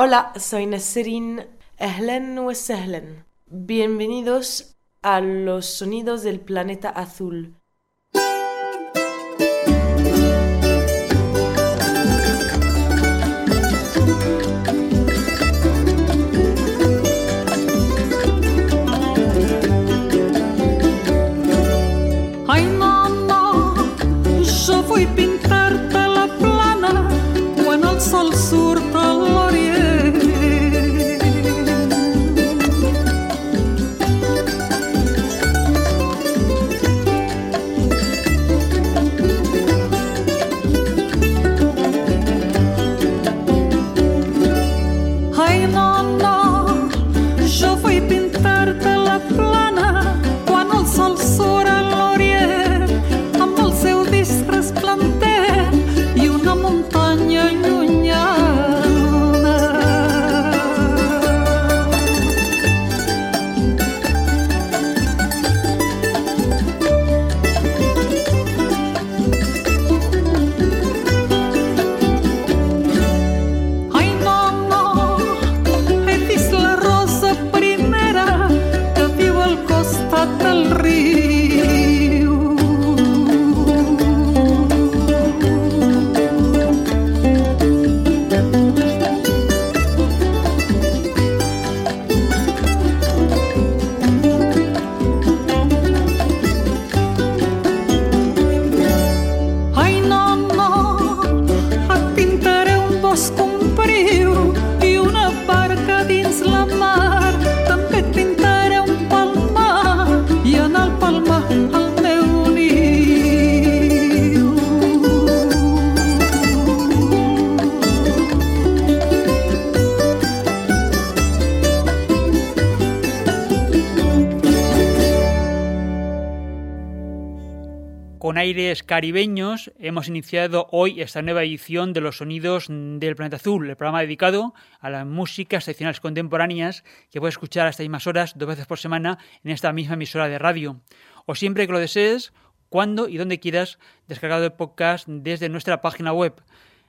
Hola, soy Nasserin Ehlen. Bienvenidos a los sonidos del planeta azul. Aires caribeños hemos iniciado hoy esta nueva edición de los sonidos del planeta azul, el programa dedicado a las músicas seccionales contemporáneas que puedes escuchar a estas mismas horas dos veces por semana en esta misma emisora de radio. O siempre que lo desees, cuando y donde quieras, descargado el podcast desde nuestra página web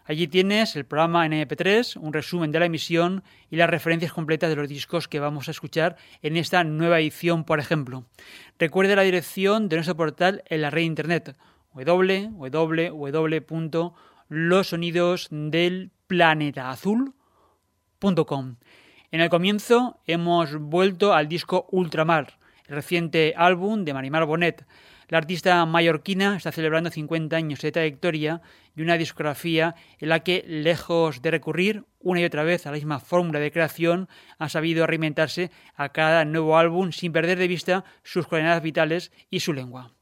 Allí tienes el programa en MP3, un resumen de la emisión y las referencias completas de los discos que vamos a escuchar en esta nueva edición, por ejemplo. Recuerde la dirección de nuestro portal en la red internet www.losonidosdelplanetaazul.com. En el comienzo hemos vuelto al disco Ultramar, el reciente álbum de Marimar Bonet. La artista mallorquina está celebrando 50 años de trayectoria y una discografía en la que, lejos de recurrir una y otra vez a la misma fórmula de creación, ha sabido reinventarse a cada nuevo álbum sin perder de vista sus coordenadas vitales y su lengua.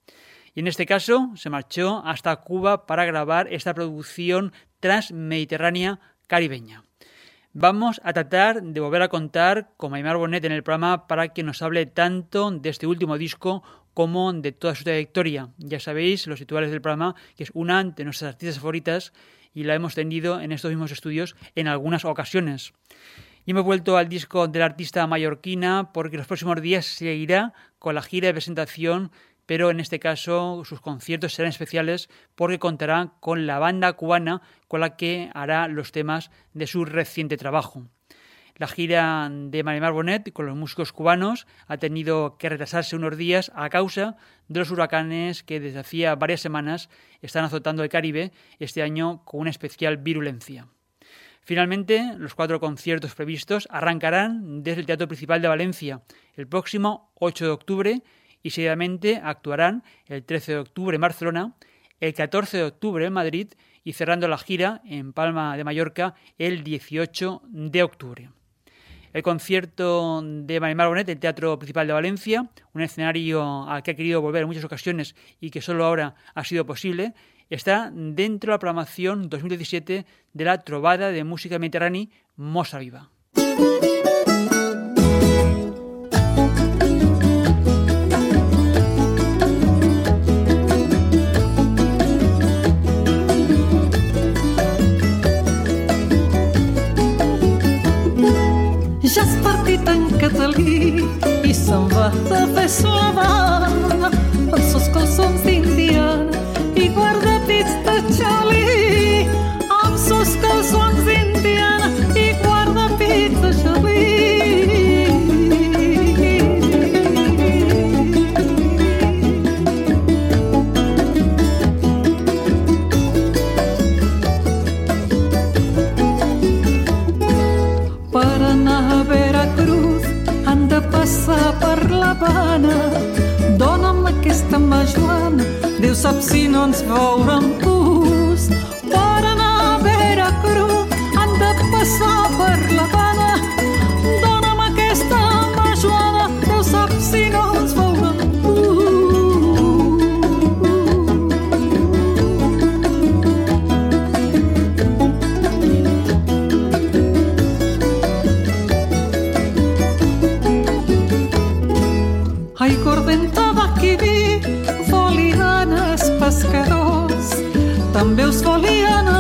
Y en este caso se marchó hasta Cuba para grabar esta producción transmediterránea caribeña. Vamos a tratar de volver a contar con Maymar Bonet en el programa para que nos hable tanto de este último disco como de toda su trayectoria. Ya sabéis, los titulares del programa, que es una de nuestras artistas favoritas y la hemos tenido en estos mismos estudios en algunas ocasiones. Y hemos vuelto al disco de la artista mallorquina porque los próximos días seguirá con la gira de presentación, pero en este caso sus conciertos serán especiales porque contará con la banda cubana con la que hará los temas de su reciente trabajo. La gira de Marimar Bonet con los músicos cubanos ha tenido que retrasarse unos días a causa de los huracanes que desde hacía varias semanas están azotando el Caribe, este año con una especial virulencia. Finalmente, los cuatro conciertos previstos arrancarán desde el Teatro Principal de Valencia el próximo 8 de octubre y seguidamente actuarán el 13 de octubre en Barcelona, el 14 de octubre en Madrid y cerrando la gira en Palma de Mallorca el 18 de octubre el concierto de Marimar Bonet, el Teatro Principal de Valencia, un escenario al que ha querido volver en muchas ocasiones y que solo ahora ha sido posible, está dentro de la programación 2017 de la Trovada de Música Mediterránea Mosa Viva. Čas partitën këtë lgi Isëm vëtë dhe slava Për sus kosëm si Também també us volia anar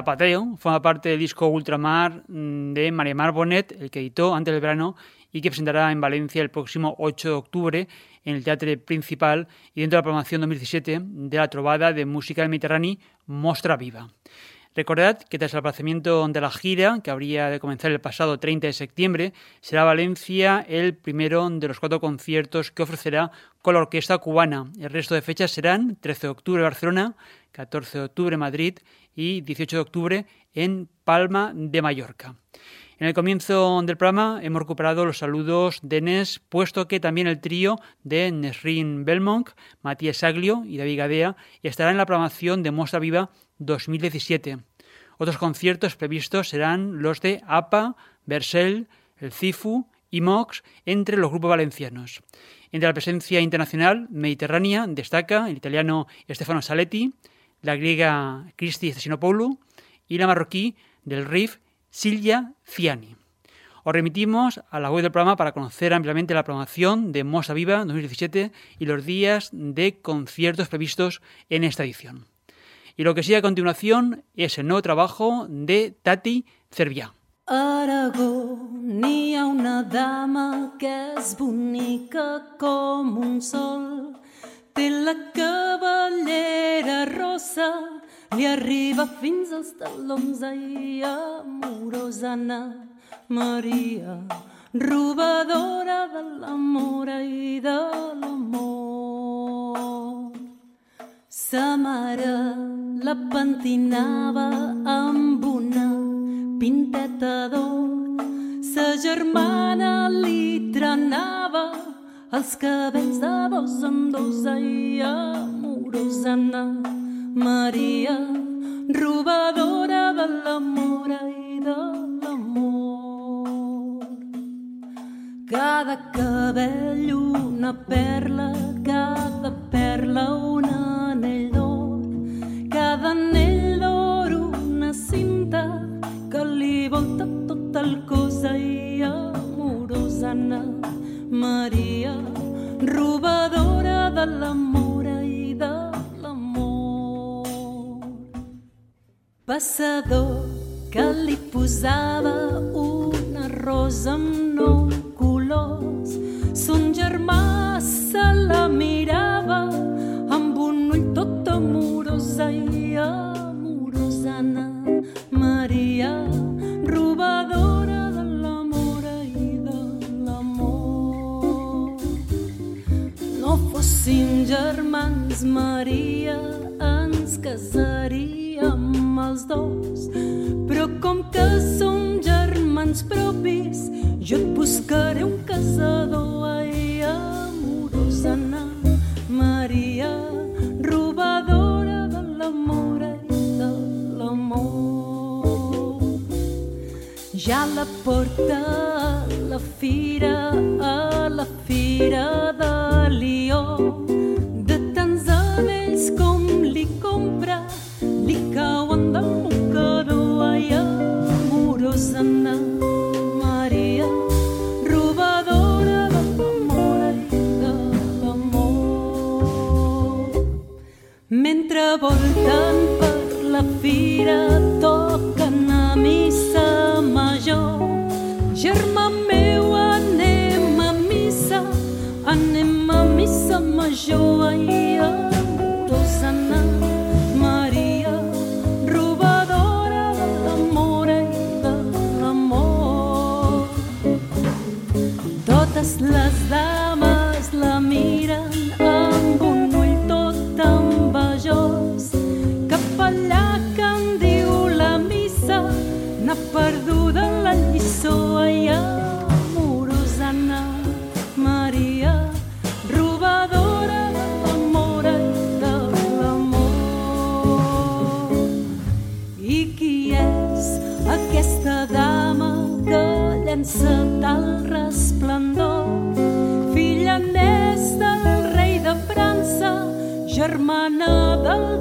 Zapateo forma parte del disco Ultramar mm, de María Mar Bonet, el que editó antes del verano y que presentará en Valencia el próximo 8 de octubre en el Teatre Principal y dentro de la programación 2017 de la trovada de música del Mediterráneo Mostra Viva. Recordad que tras el aplazamiento de la gira, que habría de comenzar el pasado 30 de septiembre, será Valencia el primero de los cuatro conciertos que ofrecerá con la orquesta cubana. El resto de fechas serán 13 de octubre Barcelona, 14 de octubre Madrid y 18 de octubre en Palma de Mallorca. En el comienzo del programa hemos recuperado los saludos de Nes, puesto que también el trío de Nesrin Belmont, Matías Saglio y David Gadea estará en la programación de Mostra Viva 2017. Otros conciertos previstos serán los de APA, Bersel, el CIFU y MOX, entre los grupos valencianos. Entre la presencia internacional mediterránea destaca el italiano Stefano Saletti, la griega Cristi Stasinopoulou y la marroquí del RIF Silvia Ciani. Os remitimos a la web del programa para conocer ampliamente la programación de Mosa Viva 2017 y los días de conciertos previstos en esta edición. Y lo que sigue a continuación es el nuevo trabajo de Tati Cervià. Aragó n'hi ha una dama que és bonica com un sol. La rossa, li arriba fins als talons. Ai, amorosa Anna Maria, robadora de l'amor i de l'amor. Sa mare la pentinava amb una pinteta d'or. Sa germana li trenava els cabells de dos en dos. Ai, amorosa Anna Maria, robadora de l'amor i de l'amor. Cada cabell una perla, cada La porta la fira,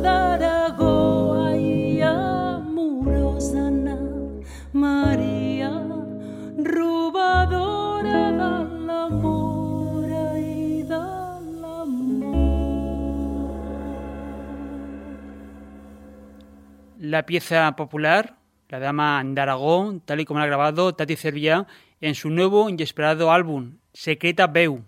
del. Ai, amorosa Anna Maria, robadora de l'amor i de l'amor. La pieza popular, La Dama de Aragón, tal y como la ha grabado Tati Cervilla en su nuevo y esperado álbum, Secreta Beu.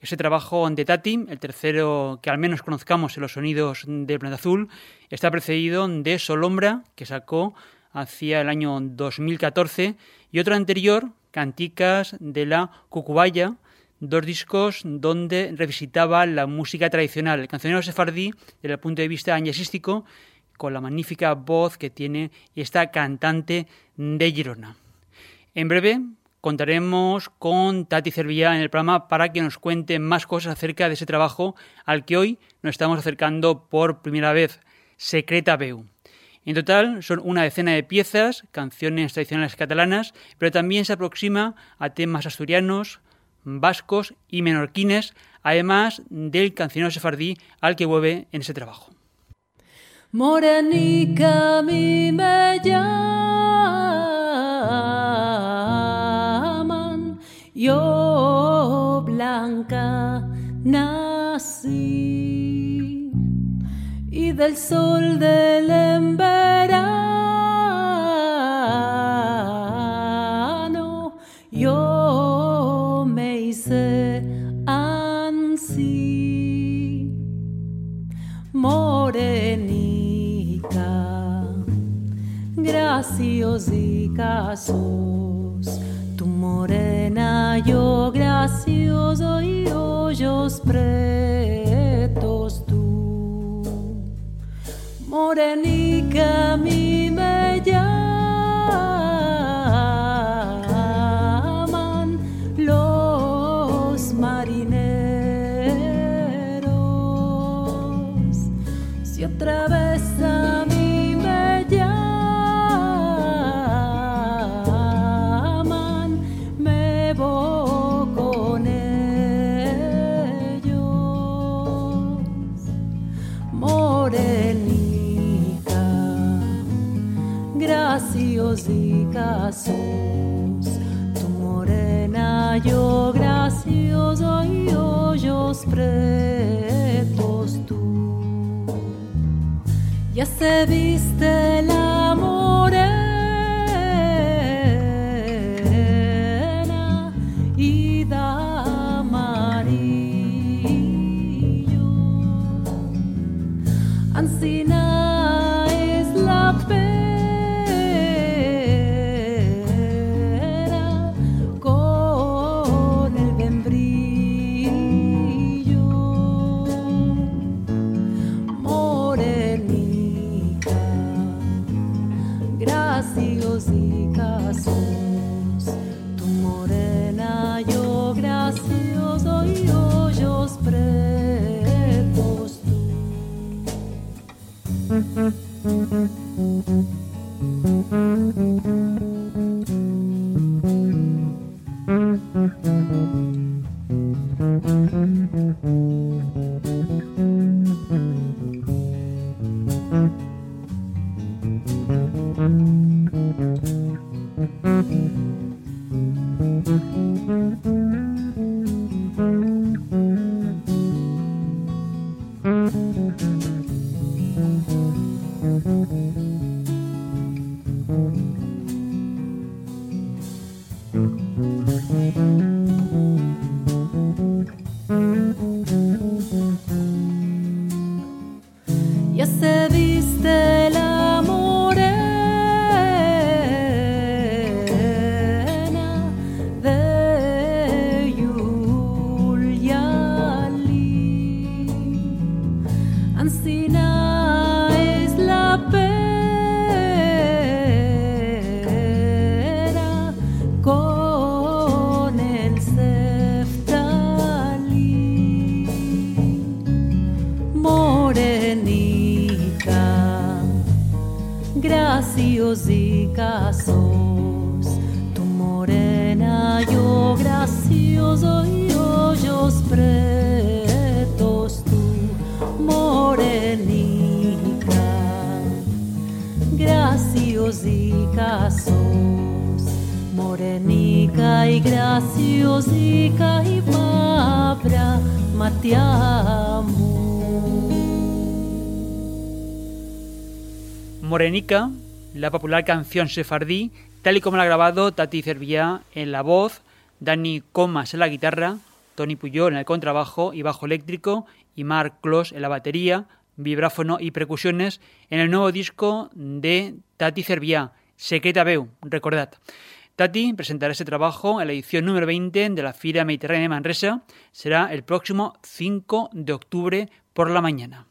Ese trabajo de Tati, el tercero que al menos conozcamos en los sonidos del Planeta Azul, está precedido de Solombra, que sacó hacia el año 2014, y otro anterior, Canticas de la Cucubaya, dos discos donde revisitaba la música tradicional, el cancionero sefardí desde el punto de vista añasístico, con la magnífica voz que tiene esta cantante de Girona. En breve contaremos con Tati Cervilla en el programa para que nos cuente más cosas acerca de ese trabajo al que hoy nos estamos acercando por primera vez, Secreta Veu. En total son una decena de piezas, canciones tradicionales catalanas, pero también se aproxima a temas asturianos, vascos y menorquines, además del cancionero sefardí al que vuelve en ese trabajo. Morenica mí me llaman, yo blanca nací y del sol del verano yo me hice ansí morenica, graciosica sos. Tu yo gracioso y hoyos pretos tú. Morenica, a Ya se viste La popular canción sefardí, tal y como la ha grabado Tati Cervillá en la voz, Dani Comas en la guitarra, Tony Puyol en el contrabajo y bajo eléctrico y Mark Clos en la batería, vibráfono y percusiones en el nuevo disco de Tati Cervillá, Secreta Veu, recordad. Tati presentará este trabajo en la edición número 20 de la Fira Mediterránea de Manresa. Será el próximo 5 de octubre por la mañana.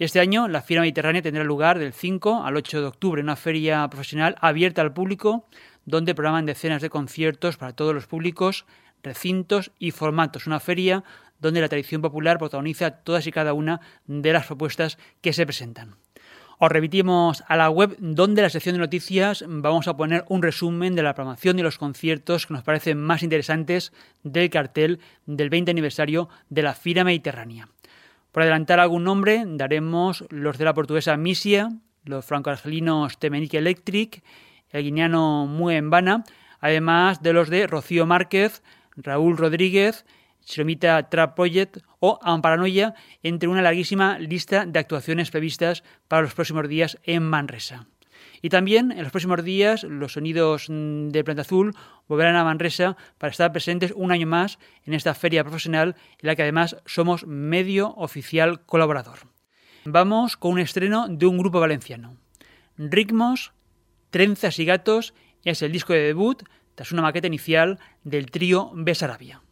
Este año la Fira Mediterránea tendrá lugar del 5 al 8 de octubre, una feria profesional abierta al público donde programan decenas de conciertos para todos los públicos, recintos y formatos. Una feria donde la tradición popular protagoniza todas y cada una de las propuestas que se presentan. Os remitimos a la web donde en la sección de noticias vamos a poner un resumen de la programación y los conciertos que nos parecen más interesantes del cartel del 20 aniversario de la Fira Mediterránea. Por adelantar algún nombre, daremos los de la portuguesa Misia, los franco-argelinos Temenique Electric, el guineano Muembana, además de los de Rocío Márquez, Raúl Rodríguez, Chilomita Trap Project o Amparanoia, entre una larguísima lista de actuaciones previstas para los próximos días en Manresa. Y también en los próximos días los sonidos de Planta Azul volverán a Manresa para estar presentes un año más en esta feria profesional en la que además somos medio oficial colaborador. Vamos con un estreno de un grupo valenciano. Ritmos, Trenzas y Gatos es el disco de debut tras una maqueta inicial del trío Besarabia.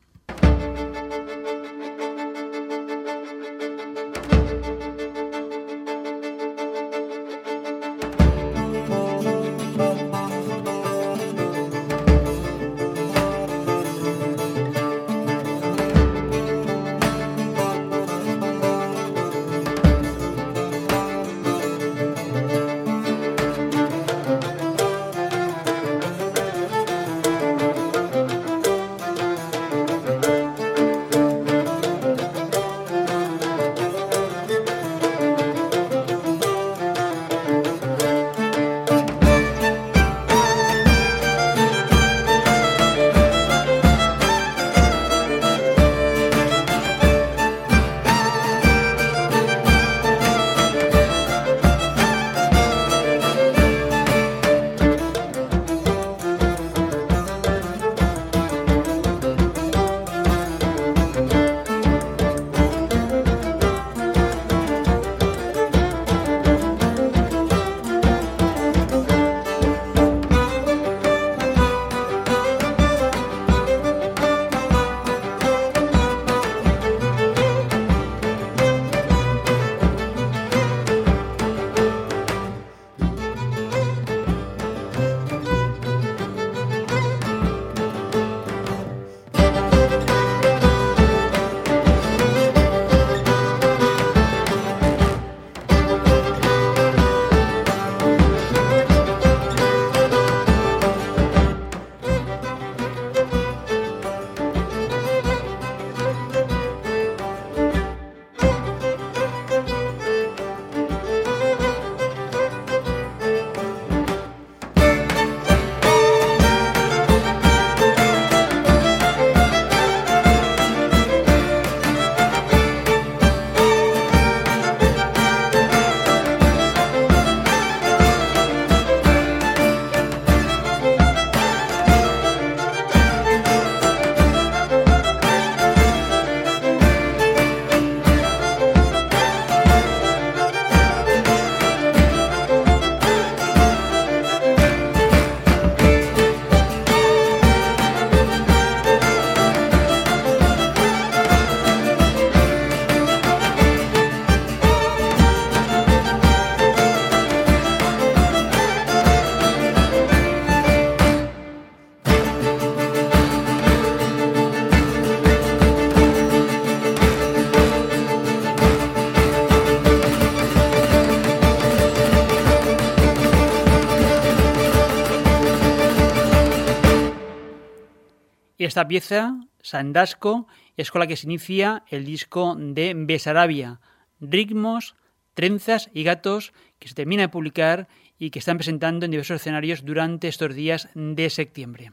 Esta pieza, Sandasco, es con la que se inicia el disco de Besarabia, Ritmos, Trenzas y Gatos, que se termina de publicar y que están presentando en diversos escenarios durante estos días de septiembre.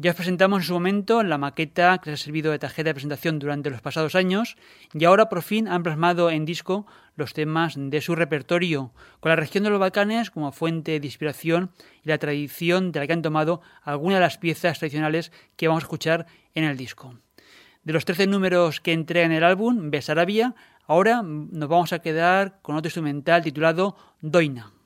Ya os presentamos en su momento la maqueta que les ha servido de tarjeta de presentación durante los pasados años y ahora por fin han plasmado en disco los temas de su repertorio, con la región de los Balcanes como fuente de inspiración y la tradición de la que han tomado algunas de las piezas tradicionales que vamos a escuchar en el disco. De los 13 números que entregan el álbum, Besarabia, ahora nos vamos a quedar con otro instrumental titulado Doina.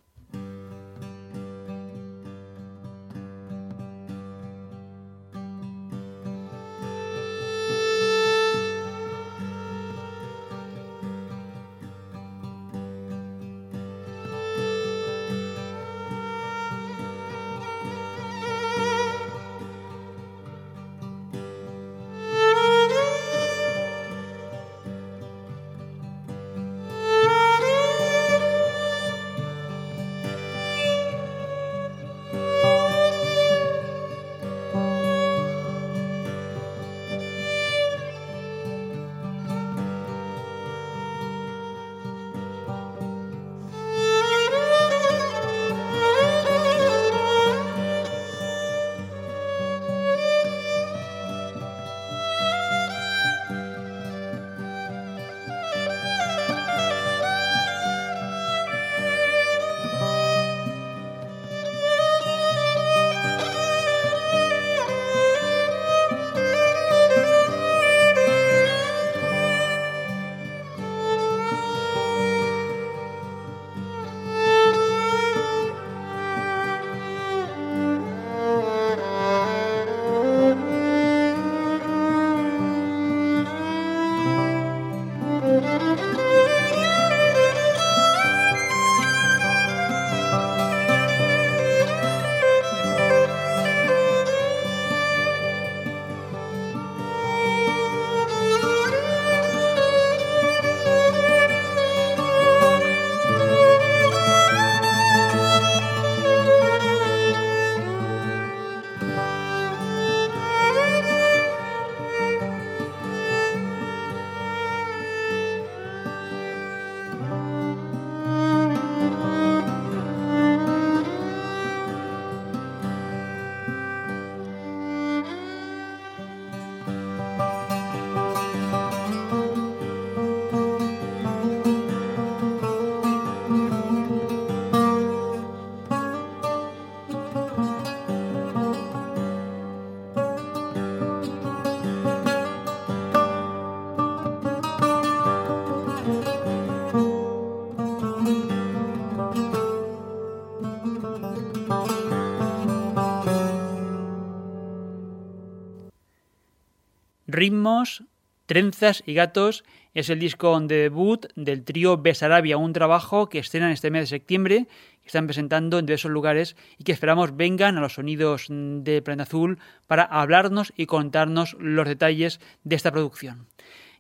Ritmos, Trenzas y Gatos es el disco de debut del trío Besarabia, un trabajo que estrenan este mes de septiembre, que están presentando en diversos lugares y que esperamos vengan a los sonidos de Planeta Azul para hablarnos y contarnos los detalles de esta producción.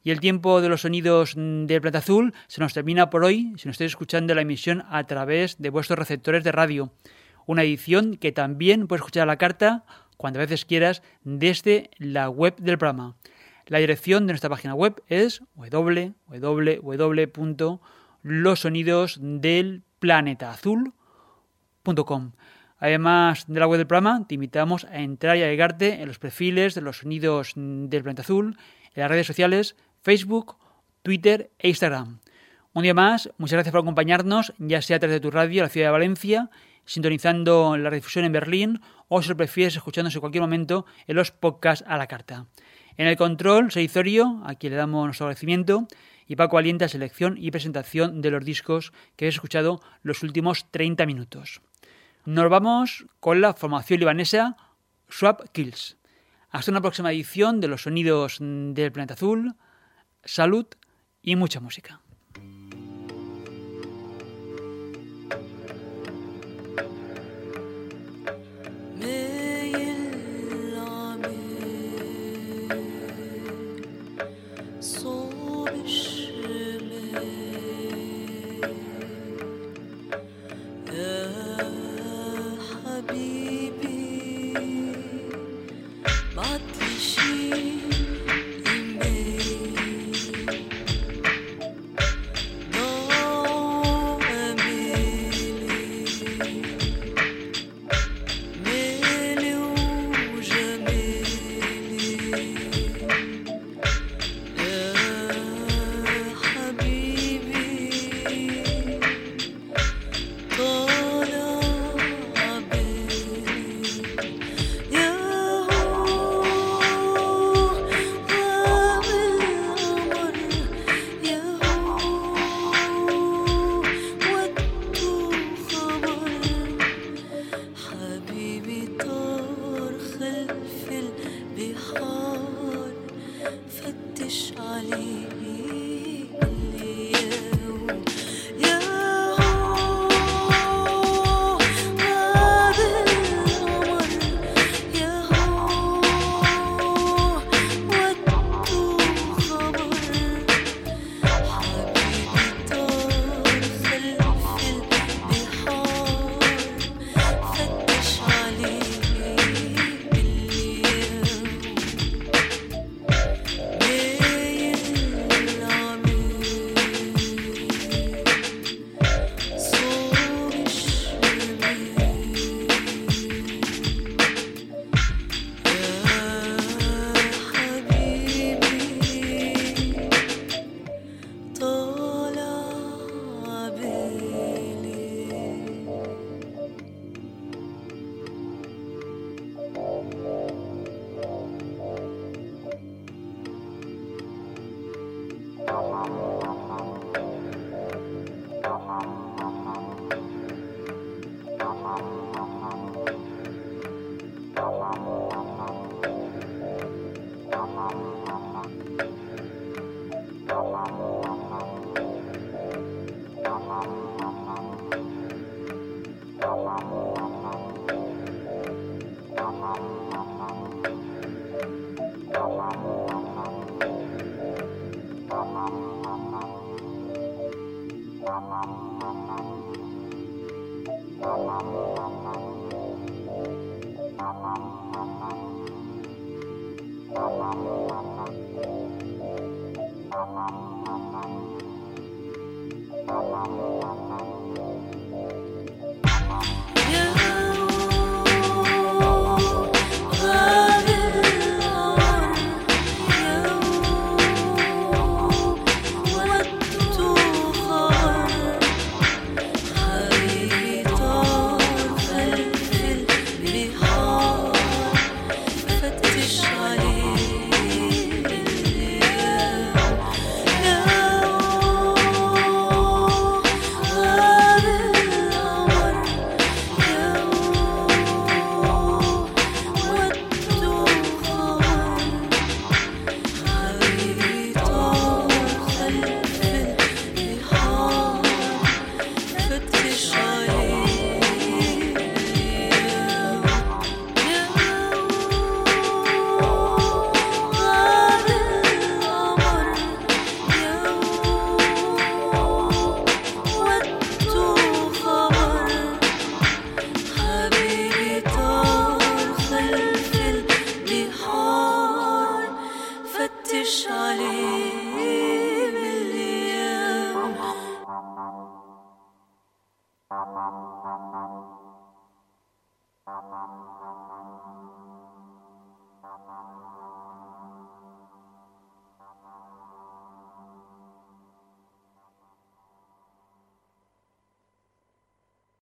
Y el tiempo de los sonidos del Planeta Azul se nos termina por hoy, si nos estáis escuchando la emisión a través de vuestros receptores de radio. Una edición que también puedes escuchar a la carta cuantas veces quieras desde la web del programa. La dirección de nuestra página web es www.losonidosdelplanetaazul.com. Además de la web del programa, te invitamos a entrar y agregarte en los perfiles de los sonidos del planeta azul, en las redes sociales Facebook, Twitter e Instagram. Un día más, muchas gracias por acompañarnos, ya sea a través de tu radio, la ciudad de Valencia, sintonizando la difusión en Berlín o si lo prefieres escuchándose en cualquier momento en los podcasts a la carta. En el control, Seizorio, a quien le damos nuestro agradecimiento, y Paco Alienta, selección y presentación de los discos que habéis escuchado los últimos 30 minutos. Nos vamos con la formación libanesa Swap Kills. Hasta una próxima edición de los sonidos del planeta azul. Salud y mucha música.